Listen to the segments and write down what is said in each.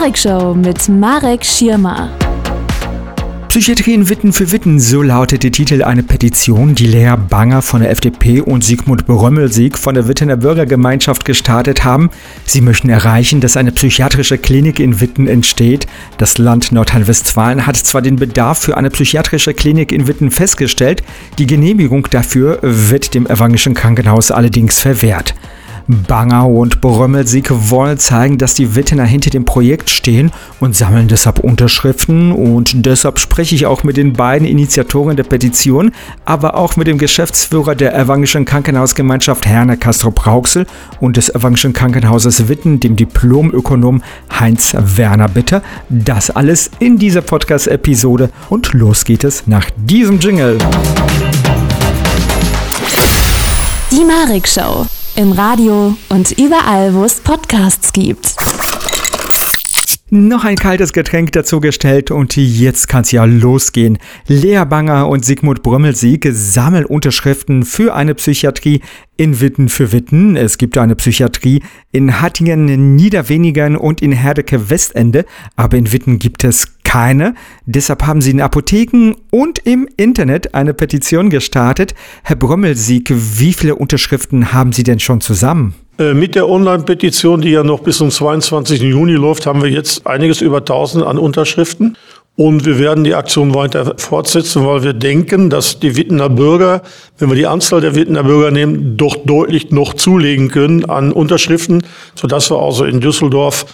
Marek Show mit Marek Schirmer. Psychiatrie in Witten für Witten, so lautet der Titel einer Petition, die Lea Banger von der FDP und Sigmund Brömmelsieg von der Wittener Bürgergemeinschaft gestartet haben. Sie möchten erreichen, dass eine psychiatrische Klinik in Witten entsteht. Das Land Nordrhein-Westfalen hat zwar den Bedarf für eine psychiatrische Klinik in Witten festgestellt, die Genehmigung dafür wird dem evangelischen Krankenhaus allerdings verwehrt. Banger und Brömmelsieg wollen zeigen, dass die Wittener hinter dem Projekt stehen und sammeln deshalb Unterschriften. Und deshalb spreche ich auch mit den beiden Initiatoren der Petition, aber auch mit dem Geschäftsführer der Evangelischen Krankenhausgemeinschaft Herne Castro Brauxel und des Evangelischen Krankenhauses Witten, dem Diplomökonom Heinz Werner Bitter. Das alles in dieser Podcast-Episode und los geht es nach diesem Jingle. Die Marek Show im Radio und überall, wo es Podcasts gibt. Noch ein kaltes Getränk dazu gestellt und jetzt kann's ja losgehen. Lea Banger und Sigmund Brömmelsieg sammeln Unterschriften für eine Psychiatrie in Witten für Witten. Es gibt eine Psychiatrie in Hattingen, Niederwenigern und in Herdecke Westende, aber in Witten gibt es keine. Deshalb haben sie in Apotheken und im Internet eine Petition gestartet. Herr Brömmelsieg, wie viele Unterschriften haben Sie denn schon zusammen? Äh, mit der Online-Petition, die ja noch bis zum 22. Juni läuft, haben wir jetzt einiges über 1000 an Unterschriften. Und wir werden die Aktion weiter fortsetzen, weil wir denken, dass die Wittener Bürger, wenn wir die Anzahl der Wittener Bürger nehmen, doch deutlich noch zulegen können an Unterschriften, sodass wir also in Düsseldorf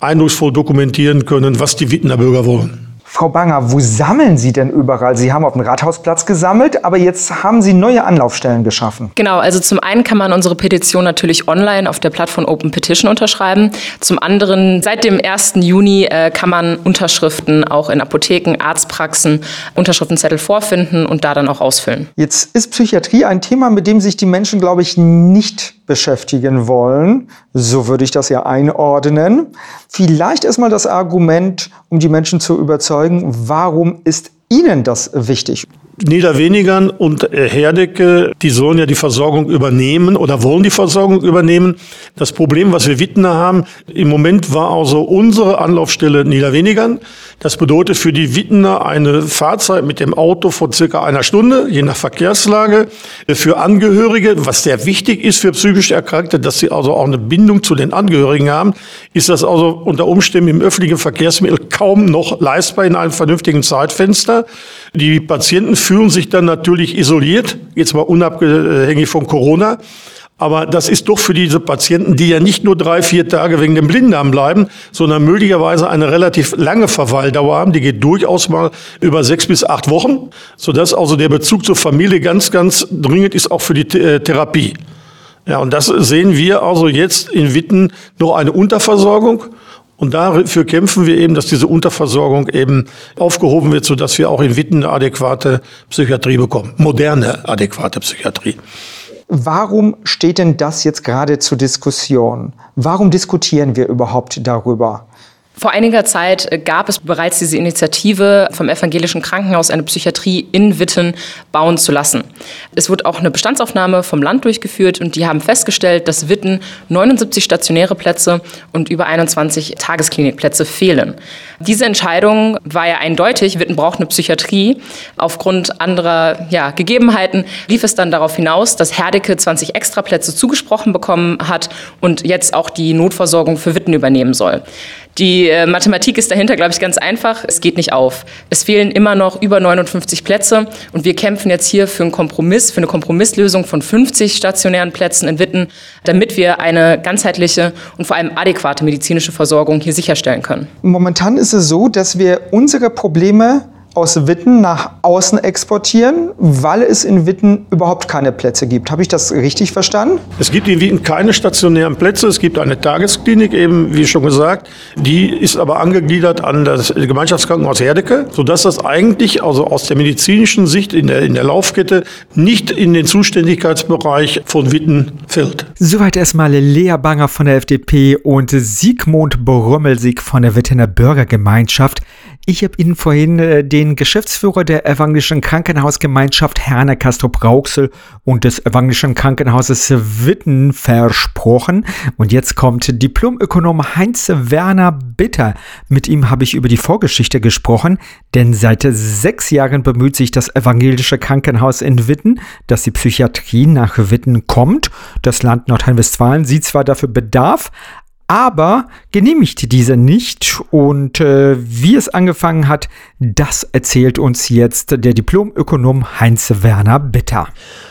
eindrucksvoll dokumentieren können, was die Wittener Bürger wollen. Frau Banger, wo sammeln Sie denn überall? Sie haben auf dem Rathausplatz gesammelt, aber jetzt haben Sie neue Anlaufstellen geschaffen. Genau, also zum einen kann man unsere Petition natürlich online auf der Plattform Open Petition unterschreiben. Zum anderen, seit dem 1. Juni äh, kann man Unterschriften auch in Apotheken, Arztpraxen, Unterschriftenzettel vorfinden und da dann auch ausfüllen. Jetzt ist Psychiatrie ein Thema, mit dem sich die Menschen, glaube ich, nicht beschäftigen wollen. So würde ich das ja einordnen. Vielleicht erstmal das Argument, um die Menschen zu überzeugen, warum ist Ihnen das wichtig? Niederwenigern und äh, Herdecke, die sollen ja die Versorgung übernehmen oder wollen die Versorgung übernehmen. Das Problem, was wir Wittner haben, im Moment war also unsere Anlaufstelle Niederwenigern. Das bedeutet für die Wittner eine Fahrzeit mit dem Auto von circa einer Stunde, je nach Verkehrslage. Für Angehörige, was sehr wichtig ist für psychisch Erkrankte, dass sie also auch eine Bindung zu den Angehörigen haben, ist das also unter Umständen im öffentlichen Verkehrsmittel kaum noch leistbar in einem vernünftigen Zeitfenster. Die Patienten fühlen sich dann natürlich isoliert, jetzt mal unabhängig von Corona. Aber das ist doch für diese Patienten, die ja nicht nur drei, vier Tage wegen dem Blinddarm bleiben, sondern möglicherweise eine relativ lange Verweildauer haben. Die geht durchaus mal über sechs bis acht Wochen, sodass also der Bezug zur Familie ganz, ganz dringend ist, auch für die äh, Therapie. Ja, und das sehen wir also jetzt in Witten noch eine Unterversorgung. Und dafür kämpfen wir eben, dass diese Unterversorgung eben aufgehoben wird, sodass wir auch in Witten eine adäquate Psychiatrie bekommen. Moderne, adäquate Psychiatrie. Warum steht denn das jetzt gerade zur Diskussion? Warum diskutieren wir überhaupt darüber? Vor einiger Zeit gab es bereits diese Initiative vom Evangelischen Krankenhaus, eine Psychiatrie in Witten bauen zu lassen. Es wurde auch eine Bestandsaufnahme vom Land durchgeführt und die haben festgestellt, dass Witten 79 stationäre Plätze und über 21 Tagesklinikplätze fehlen. Diese Entscheidung war ja eindeutig, Witten braucht eine Psychiatrie. Aufgrund anderer ja, Gegebenheiten lief es dann darauf hinaus, dass Herdecke 20 Extraplätze zugesprochen bekommen hat und jetzt auch die Notversorgung für Witten übernehmen soll. Die äh, Mathematik ist dahinter, glaube ich, ganz einfach. Es geht nicht auf. Es fehlen immer noch über 59 Plätze und wir kämpfen jetzt hier für einen Kompromiss, für eine Kompromisslösung von 50 stationären Plätzen in Witten, damit wir eine ganzheitliche und vor allem adäquate medizinische Versorgung hier sicherstellen können. Momentan ist es so, dass wir unsere Probleme aus Witten nach außen exportieren, weil es in Witten überhaupt keine Plätze gibt. Habe ich das richtig verstanden? Es gibt in Witten keine stationären Plätze. Es gibt eine Tagesklinik, eben wie schon gesagt. Die ist aber angegliedert an das Gemeinschaftskrankenhaus Herdecke, sodass das eigentlich also aus der medizinischen Sicht in der, in der Laufkette nicht in den Zuständigkeitsbereich von Witten fällt. Soweit erstmal Lea Banger von der FDP und Sigmund Brömmelsieg von der Wittener Bürgergemeinschaft. Ich habe Ihnen vorhin äh, den Geschäftsführer der evangelischen Krankenhausgemeinschaft Herne Castrop Rauxel und des evangelischen Krankenhauses Witten versprochen. Und jetzt kommt Diplomökonom Heinz Werner Bitter. Mit ihm habe ich über die Vorgeschichte gesprochen, denn seit sechs Jahren bemüht sich das evangelische Krankenhaus in Witten, dass die Psychiatrie nach Witten kommt. Das Land Nordrhein-Westfalen sieht zwar dafür Bedarf, aber genehmigt diese nicht. Und äh, wie es angefangen hat, das erzählt uns jetzt der Diplomökonom Heinz Werner Bitter.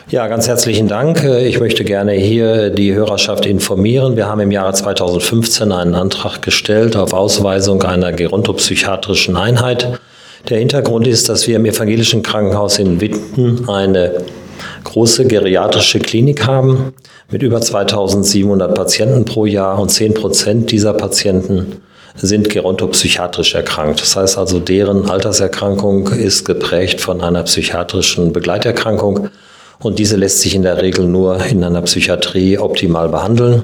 Ja, ganz herzlichen Dank. Ich möchte gerne hier die Hörerschaft informieren. Wir haben im Jahre 2015 einen Antrag gestellt auf Ausweisung einer gerontopsychiatrischen Einheit. Der Hintergrund ist, dass wir im evangelischen Krankenhaus in Witten eine große geriatrische Klinik haben mit über 2700 Patienten pro Jahr und 10 Prozent dieser Patienten sind gerontopsychiatrisch erkrankt. Das heißt also, deren Alterserkrankung ist geprägt von einer psychiatrischen Begleiterkrankung und diese lässt sich in der Regel nur in einer Psychiatrie optimal behandeln.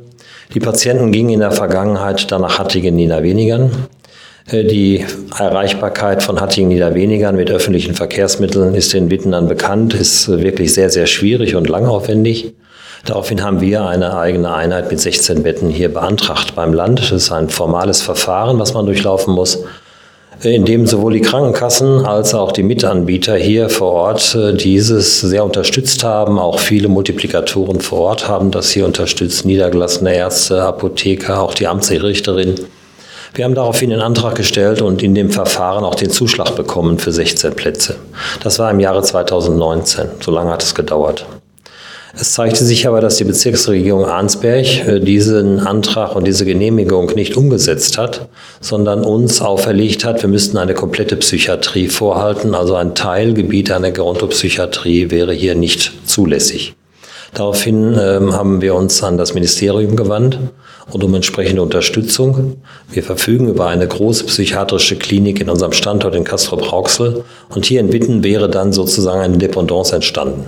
Die Patienten gingen in der Vergangenheit dann nach Hattingen-Niederwenigern. Äh, die Erreichbarkeit von Hattingen-Niederwenigern mit öffentlichen Verkehrsmitteln ist den Wittenern bekannt, ist wirklich sehr, sehr schwierig und langaufwendig. Daraufhin haben wir eine eigene Einheit mit 16 Betten hier beantragt beim Land. Das ist ein formales Verfahren, was man durchlaufen muss, in dem sowohl die Krankenkassen als auch die Mitanbieter hier vor Ort äh, dieses sehr unterstützt haben. Auch viele Multiplikatoren vor Ort haben das hier unterstützt, niedergelassene Ärzte, Apotheker, auch die Amtsrichterin. Wir haben daraufhin den Antrag gestellt und in dem Verfahren auch den Zuschlag bekommen für 16 Plätze. Das war im Jahre 2019. So lange hat es gedauert. Es zeigte sich aber, dass die Bezirksregierung Arnsberg äh, diesen Antrag und diese Genehmigung nicht umgesetzt hat, sondern uns auferlegt hat, wir müssten eine komplette Psychiatrie vorhalten, also ein Teilgebiet einer Gerontopsychiatrie wäre hier nicht zulässig. Daraufhin ähm, haben wir uns an das Ministerium gewandt und um entsprechende Unterstützung. Wir verfügen über eine große psychiatrische Klinik in unserem Standort in Castrop-Rauxel und hier in Witten wäre dann sozusagen eine Dependance entstanden.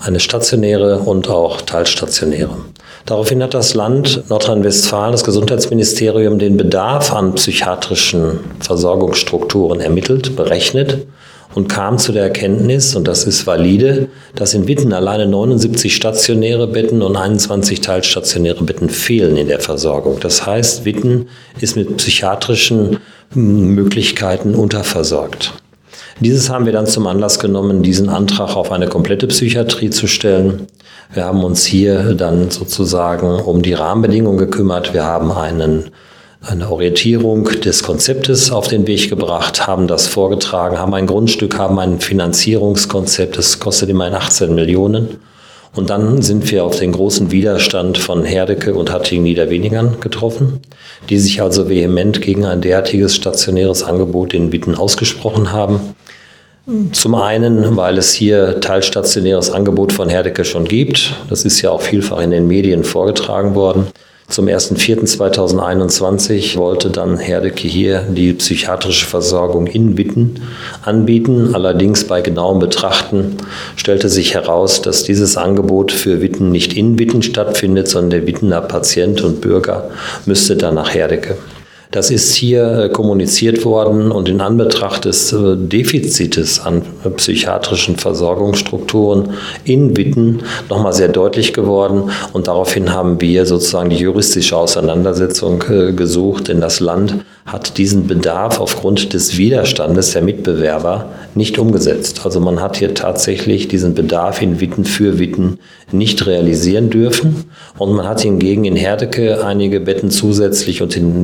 Eine stationäre und auch teilstationäre. Daraufhin hat das Land Nordrhein-Westfalen, das Gesundheitsministerium, den Bedarf an psychiatrischen Versorgungsstrukturen ermittelt, berechnet und kam zu der Erkenntnis, und das ist valide, dass in Witten alleine 79 stationäre Betten und 21 teilstationäre Betten fehlen in der Versorgung. Das heißt, Witten ist mit psychiatrischen Möglichkeiten unterversorgt. Dieses haben wir dann zum Anlass genommen, diesen Antrag auf eine komplette Psychiatrie zu stellen. Wir haben uns hier dann sozusagen um die Rahmenbedingungen gekümmert. Wir haben einen eine Orientierung des Konzeptes auf den Weg gebracht, haben das vorgetragen, haben ein Grundstück, haben ein Finanzierungskonzept, das kostet immerhin 18 Millionen. Und dann sind wir auf den großen Widerstand von Herdecke und Hattingen-Niederwenigern getroffen, die sich also vehement gegen ein derartiges stationäres Angebot in Witten ausgesprochen haben. Zum einen, weil es hier teilstationäres Angebot von Herdecke schon gibt. Das ist ja auch vielfach in den Medien vorgetragen worden. Zum 1.4.2021 wollte dann Herdecke hier die psychiatrische Versorgung in Witten anbieten. Allerdings bei genauem Betrachten stellte sich heraus, dass dieses Angebot für Witten nicht in Witten stattfindet, sondern der Wittener Patient und Bürger müsste dann nach Herdecke. Das ist hier äh, kommuniziert worden und in Anbetracht des äh, Defizites an psychiatrischen Versorgungsstrukturen in Witten nochmal sehr deutlich geworden. Und daraufhin haben wir sozusagen die juristische Auseinandersetzung äh, gesucht, denn das Land hat diesen Bedarf aufgrund des Widerstandes der Mitbewerber nicht umgesetzt. Also man hat hier tatsächlich diesen Bedarf in Witten für Witten nicht realisieren dürfen. Und man hat hingegen in Herdecke einige Betten zusätzlich und in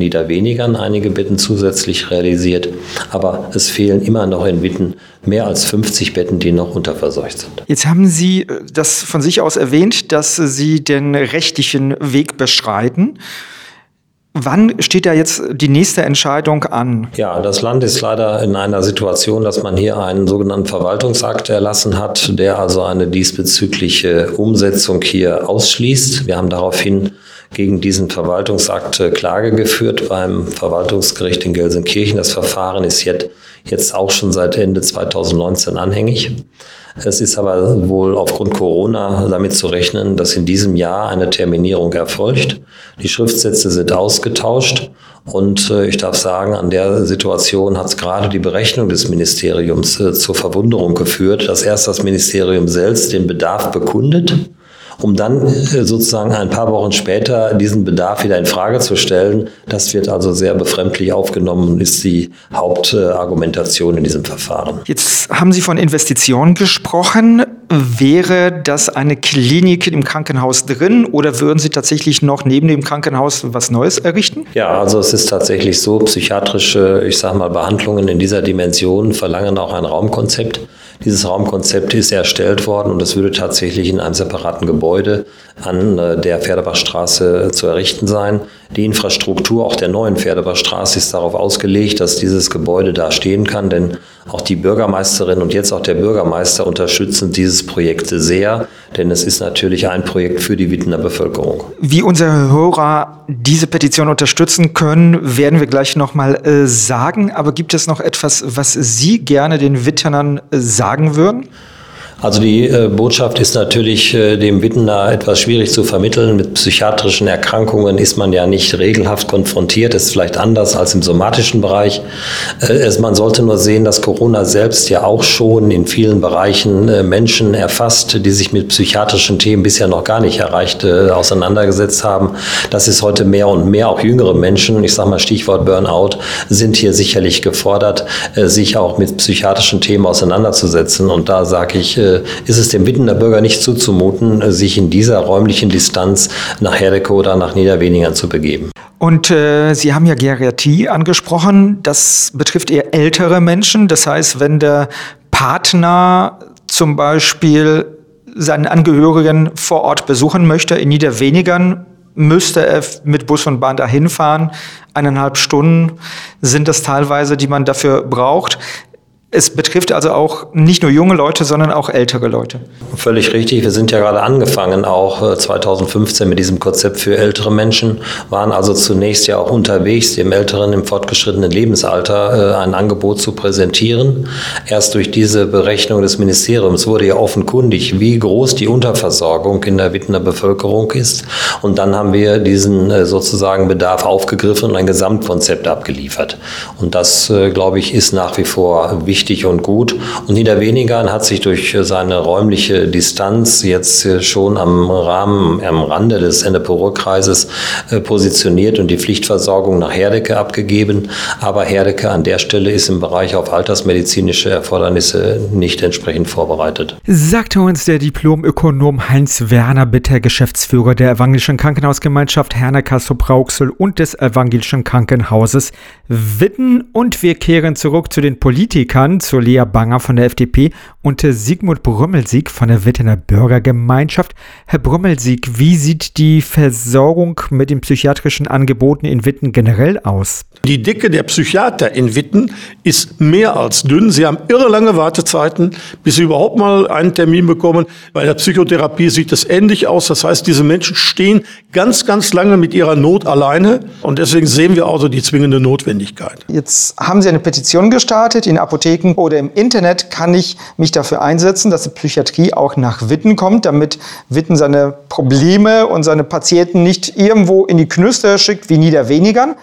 Niederwenigern einige Betten zusätzlich realisiert. Aber es fehlen immer noch in Witten mehr als 50 Betten, die noch unterversorgt sind. Jetzt haben Sie äh, das von sich aus erwähnt, dass Sie den rechtlichen Weg beschreiten. Wann steht da jetzt die nächste Entscheidung an? Ja, das Land ist leider in einer Situation, dass man hier einen sogenannten Verwaltungsakt erlassen hat, der also eine diesbezügliche Umsetzung hier ausschließt. Wir haben daraufhin gegen diesen Verwaltungsakt äh, Klage geführt beim Verwaltungsgericht in Gelsenkirchen. Das Verfahren ist jetzt, jetzt auch schon seit Ende 2019 anhängig. Es ist aber wohl aufgrund Corona damit zu rechnen, dass in diesem Jahr eine Terminierung erfolgt. Die Schriftsätze sind ausgetauscht und äh, ich darf sagen, an der Situation hat es gerade die Berechnung des Ministeriums äh, zur Verwunderung geführt, dass erst das Ministerium selbst den Bedarf bekundet um dann äh, sozusagen ein paar Wochen später diesen Bedarf wieder in Frage zu stellen. Das wird also sehr befremdlich aufgenommen und ist die Hauptargumentation in diesem Verfahren. Jetzt haben Sie von Investitionen gesprochen. Wäre das eine Klinik im Krankenhaus drin oder würden Sie tatsächlich noch neben dem Krankenhaus was Neues errichten? Ja, also es ist tatsächlich so, psychiatrische, ich sage mal, Behandlungen in dieser Dimension verlangen auch ein Raumkonzept. Dieses Raumkonzept ist erstellt worden und es würde tatsächlich in einem separaten Gebäude an äh, der Pferdebachstraße zu errichten sein. Die Infrastruktur auch der neuen Pferdebachstraße ist darauf ausgelegt, dass dieses Gebäude da stehen kann, denn auch die Bürgermeisterin und jetzt auch der Bürgermeister unterstützen dieses Projekt sehr, denn es ist natürlich ein Projekt für die Wittener Bevölkerung. Wie unsere Hörer diese Petition unterstützen können, werden wir gleich nochmal äh, sagen. Aber gibt es noch etwas, was Sie gerne den Wittenern äh, sagen würden? Also die äh, Botschaft ist natürlich äh, dem Wittener etwas schwierig zu vermitteln. Mit psychiatrischen Erkrankungen ist man ja nicht regelhaft konfrontiert. Das ist vielleicht anders als im somatischen Bereich. Äh, es, man sollte nur sehen, dass Corona selbst ja auch schon in vielen Bereichen äh, Menschen erfasst, die sich mit psychiatrischen Themen bisher noch gar nicht erreicht äh, auseinandergesetzt haben. Das ist heute mehr und mehr. Auch jüngere Menschen, ich sage mal Stichwort Burnout, sind hier sicherlich gefordert, äh, sich auch mit psychiatrischen Themen auseinanderzusetzen. Und da sage ich, ist es dem Wittener Bürger nicht zuzumuten, äh, sich in dieser räumlichen Distanz nach Herdecke oder nach Niederweningern zu begeben. Und äh, Sie haben ja Geriatrie angesprochen. Das betrifft eher ältere Menschen. Das heißt, wenn der Partner zum Beispiel seinen Angehörigen vor Ort besuchen möchte in Niederwenigern, müsste er mit Bus und Bahn dahin fahren. Eineinhalb Stunden sind das teilweise, die man dafür braucht. Es betrifft also auch nicht nur junge Leute, sondern auch ältere Leute. Völlig richtig. Wir sind ja gerade angefangen, auch 2015 äh, mit diesem Konzept für ältere Menschen, waren also zunächst ja auch unterwegs, dem älteren, im fortgeschrittenen Lebensalter äh, ein Angebot zu präsentieren. Erst durch diese Berechnung des Ministeriums wurde ja offenkundig, wie groß die Unterversorgung in der Wittener Bevölkerung ist. Und dann haben wir diesen äh, sozusagen Bedarf aufgegriffen und ein Gesamtkonzept abgeliefert. Und das, glaube ich, ist nach wie vor wichtig wichtig und gut. Und Niederwenigern hat sich durch seine räumliche Distanz jetzt schon am Rahmen, am Rande des Ennepe-Ruhr-Kreises äh, positioniert und die Pflichtversorgung nach Herdecke abgegeben. Aber Herdecke an der Stelle ist im Bereich auf altersmedizinische Erfordernisse nicht entsprechend vorbereitet. Sagte uns der Diplomökonom Heinz Werner Bitter, Geschäftsführer der Evangelischen Krankenhausgemeinschaft Herne-Kassel-Brauxel und des Evangelischen Krankenhauses Witten. Und wir kehren zurück zu den Politikern dann zu Lea Banger von der FDP und Sigmund Brümmelsieg von der Wittener Bürgergemeinschaft. Herr Brümmelsieg, wie sieht die Versorgung mit den psychiatrischen Angeboten in Witten generell aus? Die Dicke der Psychiater in Witten ist mehr als dünn. Sie haben irre lange Wartezeiten, bis sie überhaupt mal einen Termin bekommen. Bei der Psychotherapie sieht es ähnlich aus. Das heißt, diese Menschen stehen ganz, ganz lange mit ihrer Not alleine. Und deswegen sehen wir also die zwingende Notwendigkeit. Jetzt haben Sie eine Petition gestartet in Apotheken Apotheken oder im Internet kann ich mich dafür einsetzen, dass die Psychiatrie auch nach Witten kommt, damit Witten seine Probleme und seine Patienten nicht irgendwo in die Knüste schickt wie Niederwenigern,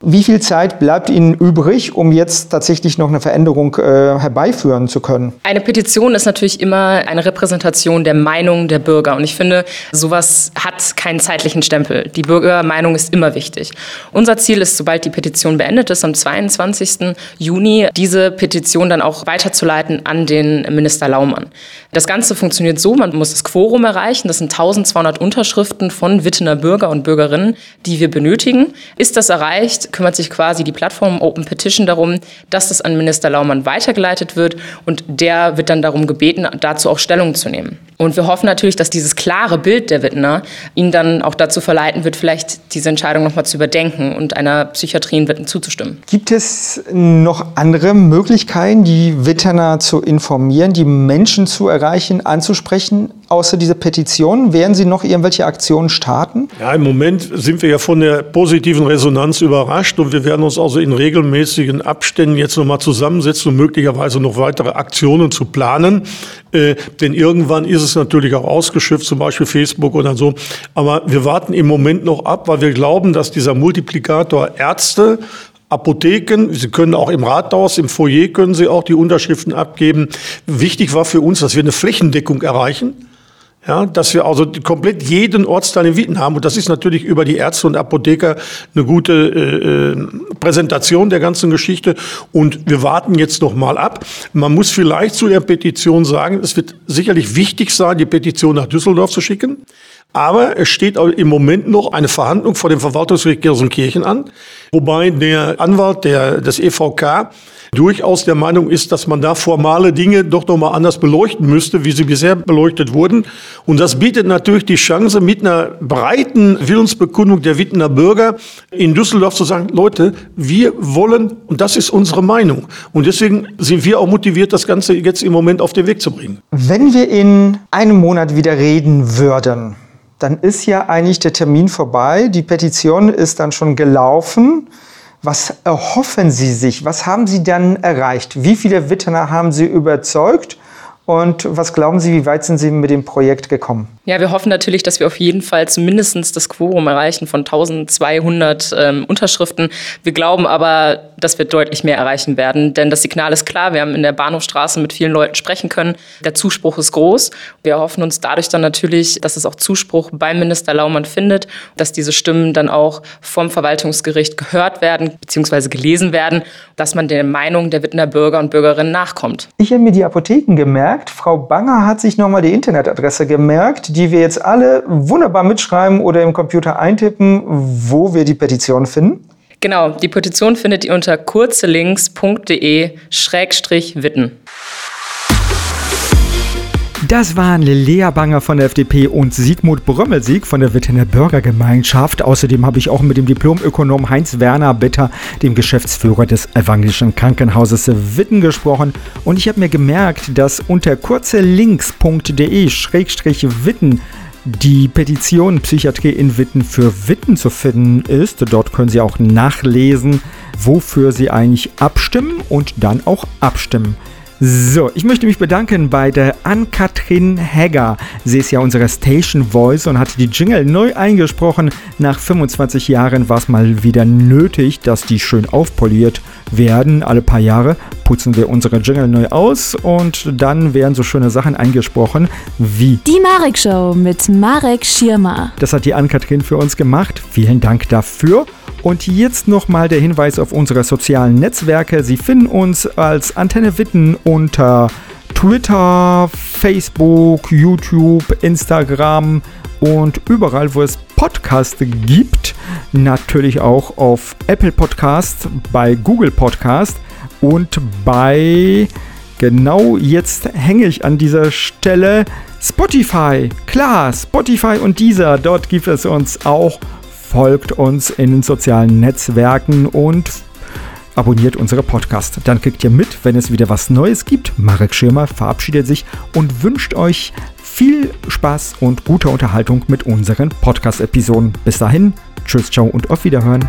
wie viel Zeit bleibt Ihnen übrig, um jetzt tatsächlich noch eine Veränderung äh, herbeiführen zu können? Eine Petition ist natürlich immer eine Repräsentation der Meinung der Bürger. Und ich finde, sowas hat keinen zeitlichen Stempel. Die Bürgermeinung ist immer wichtig. Unser Ziel ist, sobald die Petition beendet ist, am 22. Juni, diese Petition dann auch weiterzuleiten an den Minister Laumann. Das Ganze funktioniert so, man muss das Quorum erreichen. Das sind 1200 Unterschriften von Wittener Bürger und Bürgerinnen, die wir benötigen. Ist das erreicht, kümmert sich quasi die Plattform Open Petition darum, dass das an Minister Laumann weitergeleitet wird und der wird dann darum gebeten, dazu auch Stellung zu nehmen. Und wir hoffen natürlich, dass dieses klare Bild der Wittner ihn dann auch dazu verleiten wird, vielleicht diese Entscheidung nochmal zu überdenken und einer Psychiatrie in Witten zuzustimmen. Gibt es noch andere Möglichkeiten, die Witterner zu informieren, die Menschen zu erreichen, anzusprechen, außer dieser Petition? Werden Sie noch irgendwelche Aktionen starten? Ja, im Moment sind wir ja von der positiven Resonanz überrascht und wir werden uns also in regelmäßigen Abständen jetzt nochmal zusammensetzen und möglicherweise noch weitere Aktionen zu planen. Äh, denn irgendwann ist es natürlich auch ausgeschifft, zum Beispiel Facebook oder so. Aber wir warten im Moment noch ab, weil wir glauben, dass dieser Multiplikator Ärzte Apotheken, Sie können auch im Rathaus, im Foyer können Sie auch die Unterschriften abgeben. Wichtig war für uns, dass wir eine Flächendeckung erreichen. Ja, dass wir also komplett jeden Ortsteil in Witten haben. Und das ist natürlich über die Ärzte und Apotheker eine gute äh, äh, Präsentation der ganzen Geschichte. Und wir warten jetzt noch mal ab. Man muss vielleicht zu der Petition sagen, es wird sicherlich wichtig sein, die Petition nach Düsseldorf zu schicken. Aber es steht im Moment noch eine Verhandlung vor dem Verwaltungsgericht Gelsenkirchen an, wobei der Anwalt der, des EVK durchaus der Meinung ist, dass man da formale Dinge doch nochmal anders beleuchten müsste, wie sie bisher beleuchtet wurden. Und das bietet natürlich die Chance, mit einer breiten Willensbekundung der Wittener Bürger in Düsseldorf zu sagen, Leute, wir wollen, und das ist unsere Meinung. Und deswegen sind wir auch motiviert, das Ganze jetzt im Moment auf den Weg zu bringen. Wenn wir in einem Monat wieder reden würden, dann ist ja eigentlich der Termin vorbei. Die Petition ist dann schon gelaufen. Was erhoffen Sie sich? Was haben Sie dann erreicht? Wie viele Wittener haben Sie überzeugt? Und was glauben Sie, wie weit sind Sie mit dem Projekt gekommen? Ja, wir hoffen natürlich, dass wir auf jeden Fall zumindest das Quorum erreichen von 1200 ähm, Unterschriften. Wir glauben aber, dass wir deutlich mehr erreichen werden, denn das Signal ist klar. Wir haben in der Bahnhofstraße mit vielen Leuten sprechen können. Der Zuspruch ist groß. Wir hoffen uns dadurch dann natürlich, dass es auch Zuspruch beim Minister Laumann findet, dass diese Stimmen dann auch vom Verwaltungsgericht gehört werden bzw. gelesen werden, dass man der Meinung der Wittener Bürger und Bürgerinnen nachkommt. Ich habe mir die Apotheken gemerkt gemerkt. Frau Banger hat sich nochmal die Internetadresse gemerkt, die wir jetzt alle wunderbar mitschreiben oder im Computer eintippen, wo wir die Petition finden. Genau, die Petition findet ihr unter kurzelinks.de-witten. Das waren Lea Banger von der FDP und Sigmund Brömmelsieg von der Wittener Bürgergemeinschaft. Außerdem habe ich auch mit dem Diplomökonom Heinz Werner Bitter, dem Geschäftsführer des Evangelischen Krankenhauses Witten, gesprochen. Und ich habe mir gemerkt, dass unter kurzelinks.de-witten die Petition Psychiatrie in Witten für Witten zu finden ist. Dort können Sie auch nachlesen, wofür Sie eigentlich abstimmen und dann auch abstimmen. So, ich möchte mich bedanken bei der Ann-Kathrin Hegger. Sie ist ja unsere Station Voice und hat die Jingle neu eingesprochen. Nach 25 Jahren war es mal wieder nötig, dass die schön aufpoliert werden. Alle paar Jahre putzen wir unsere Jingle neu aus und dann werden so schöne Sachen eingesprochen wie Die Marek Show mit Marek Schirmer. Das hat die Ann-Kathrin für uns gemacht. Vielen Dank dafür. Und jetzt nochmal der Hinweis auf unsere sozialen Netzwerke. Sie finden uns als Antenne Witten unter Twitter, Facebook, YouTube, Instagram und überall, wo es Podcasts gibt. Natürlich auch auf Apple Podcast, bei Google Podcast und bei genau jetzt hänge ich an dieser Stelle Spotify. Klar, Spotify und dieser, dort gibt es uns auch folgt uns in den sozialen Netzwerken und abonniert unsere Podcast. Dann kriegt ihr mit, wenn es wieder was Neues gibt. Marek Schirmer verabschiedet sich und wünscht euch viel Spaß und gute Unterhaltung mit unseren Podcast-Episoden. Bis dahin, tschüss, ciao und auf Wiederhören.